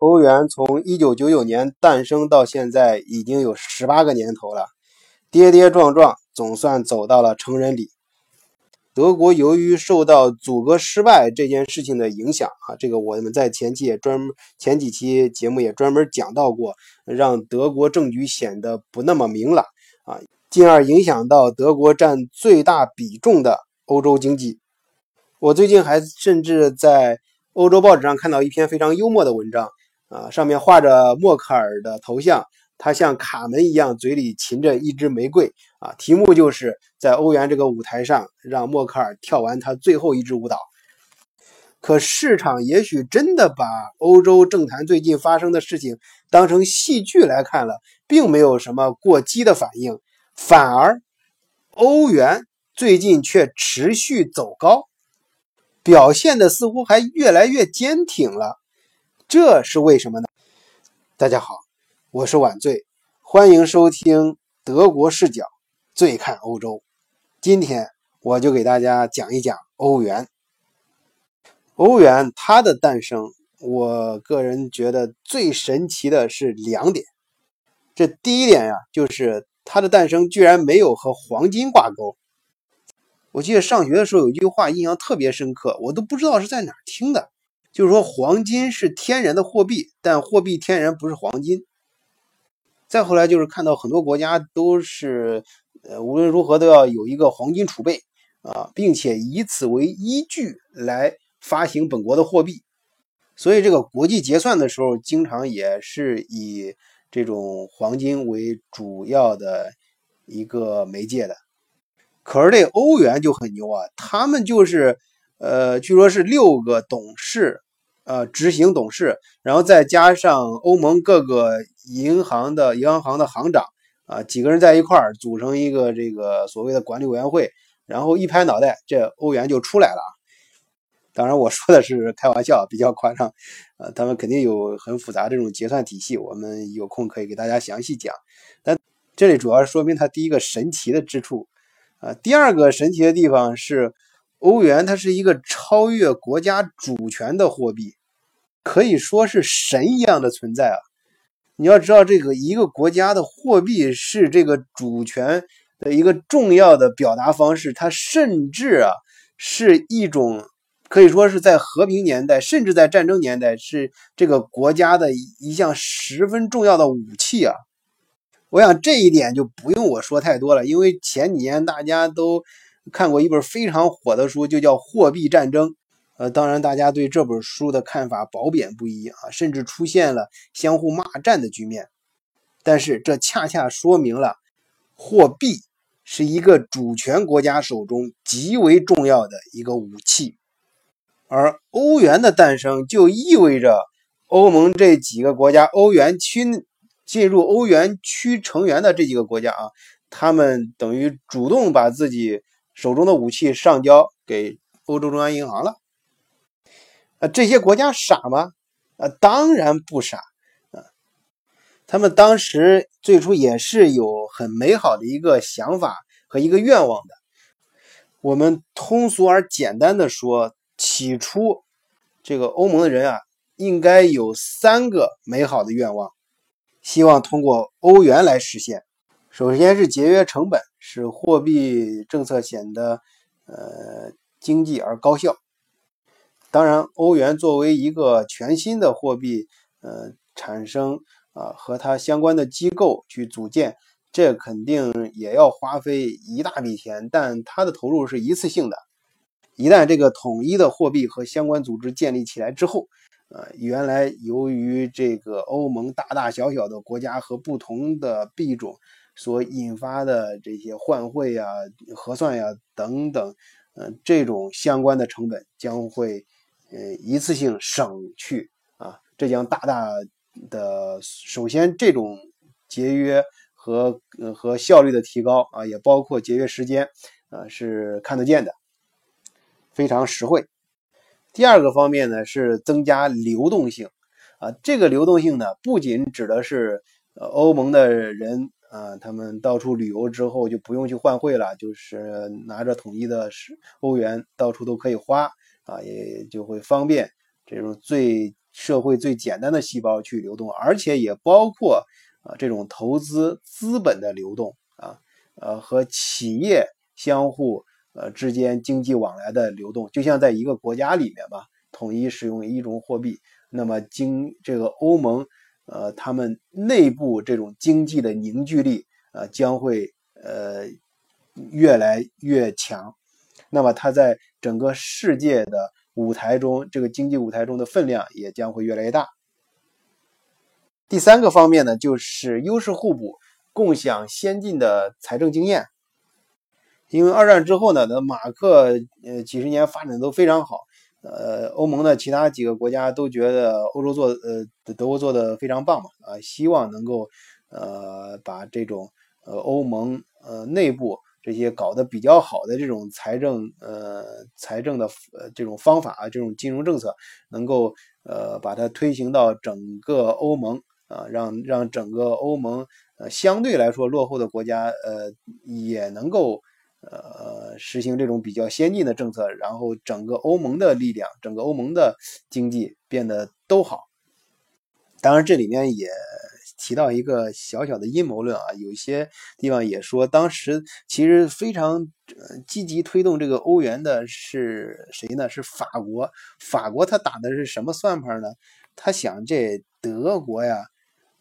欧元从一九九九年诞生到现在已经有十八个年头了，跌跌撞撞，总算走到了成人礼。德国由于受到阻隔失败这件事情的影响啊，这个我们在前期也专门前几期节目也专门讲到过，让德国政局显得不那么明朗啊，进而影响到德国占最大比重的欧洲经济。我最近还甚至在欧洲报纸上看到一篇非常幽默的文章。啊，上面画着默克尔的头像，他像卡门一样，嘴里噙着一支玫瑰。啊，题目就是在欧元这个舞台上，让默克尔跳完他最后一支舞蹈。可市场也许真的把欧洲政坛最近发生的事情当成戏剧来看了，并没有什么过激的反应，反而欧元最近却持续走高，表现的似乎还越来越坚挺了。这是为什么呢？大家好，我是晚醉，欢迎收听德国视角，醉看欧洲。今天我就给大家讲一讲欧元。欧元它的诞生，我个人觉得最神奇的是两点。这第一点呀，就是它的诞生居然没有和黄金挂钩。我记得上学的时候有一句话印象特别深刻，我都不知道是在哪听的。就是说，黄金是天然的货币，但货币天然不是黄金。再后来就是看到很多国家都是，呃，无论如何都要有一个黄金储备啊，并且以此为依据来发行本国的货币。所以这个国际结算的时候，经常也是以这种黄金为主要的一个媒介的。可是这欧元就很牛啊，他们就是。呃，据说是六个董事，呃，执行董事，然后再加上欧盟各个银行的银行行的行长，啊，几个人在一块儿组成一个这个所谓的管理委员会，然后一拍脑袋，这欧元就出来了。当然，我说的是开玩笑，比较夸张，呃，他们肯定有很复杂这种结算体系，我们有空可以给大家详细讲。但这里主要是说明它第一个神奇的之处，啊，第二个神奇的地方是。欧元它是一个超越国家主权的货币，可以说是神一样的存在啊！你要知道，这个一个国家的货币是这个主权的一个重要的表达方式，它甚至啊是一种可以说是在和平年代，甚至在战争年代，是这个国家的一项十分重要的武器啊！我想这一点就不用我说太多了，因为前几年大家都。看过一本非常火的书，就叫《货币战争》。呃，当然，大家对这本书的看法褒贬不一啊，甚至出现了相互骂战的局面。但是，这恰恰说明了货币是一个主权国家手中极为重要的一个武器。而欧元的诞生，就意味着欧盟这几个国家、欧元区进入欧元区成员的这几个国家啊，他们等于主动把自己。手中的武器上交给欧洲中央银行了，啊，这些国家傻吗？啊，当然不傻，啊，他们当时最初也是有很美好的一个想法和一个愿望的。我们通俗而简单的说，起初这个欧盟的人啊，应该有三个美好的愿望，希望通过欧元来实现。首先是节约成本。使货币政策显得呃经济而高效。当然，欧元作为一个全新的货币，呃，产生啊和它相关的机构去组建，这肯定也要花费一大笔钱，但它的投入是一次性的。一旦这个统一的货币和相关组织建立起来之后，呃，原来由于这个欧盟大大小小的国家和不同的币种。所引发的这些换汇呀、核算呀等等，嗯，这种相关的成本将会，呃，一次性省去啊，这将大大的，首先这种节约和和效率的提高啊，也包括节约时间啊，是看得见的，非常实惠。第二个方面呢，是增加流动性啊，这个流动性呢，不仅指的是欧盟的人。啊，他们到处旅游之后就不用去换汇了，就是拿着统一的欧元到处都可以花啊，也就会方便这种最社会最简单的细胞去流动，而且也包括啊这种投资资本的流动啊，呃和企业相互呃之间经济往来的流动，就像在一个国家里面吧，统一使用一种货币，那么经这个欧盟呃他们内部这种经济的凝聚力呃将会呃越来越强，那么它在整个世界的。舞台中，这个经济舞台中的分量也将会越来越大。第三个方面呢，就是优势互补，共享先进的财政经验。因为二战之后呢，那马克呃几十年发展都非常好，呃，欧盟的其他几个国家都觉得欧洲做呃德国做的非常棒嘛，啊，希望能够呃把这种呃欧盟呃内部。这些搞得比较好的这种财政，呃，财政的呃这种方法啊，这种金融政策，能够呃把它推行到整个欧盟啊，让让整个欧盟呃相对来说落后的国家呃也能够呃实行这种比较先进的政策，然后整个欧盟的力量，整个欧盟的经济变得都好。当然，这里面也。提到一个小小的阴谋论啊，有些地方也说，当时其实非常积极推动这个欧元的是谁呢？是法国。法国他打的是什么算盘呢？他想这德国呀。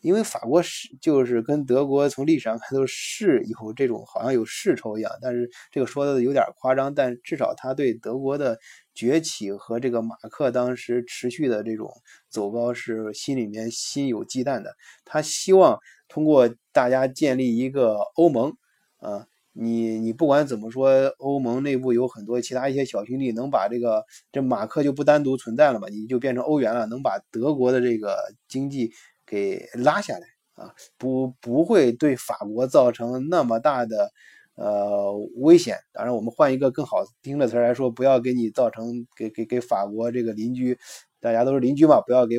因为法国是就是跟德国从历史上看都是有这种好像有世仇一样，但是这个说的有点夸张，但至少他对德国的崛起和这个马克当时持续的这种走高是心里面心有忌惮的。他希望通过大家建立一个欧盟，啊，你你不管怎么说，欧盟内部有很多其他一些小兄弟能把这个这马克就不单独存在了嘛，你就变成欧元了，能把德国的这个经济。给拉下来啊，不不会对法国造成那么大的呃危险。当然，我们换一个更好听的词来说，不要给你造成给给给法国这个邻居，大家都是邻居嘛，不要给我。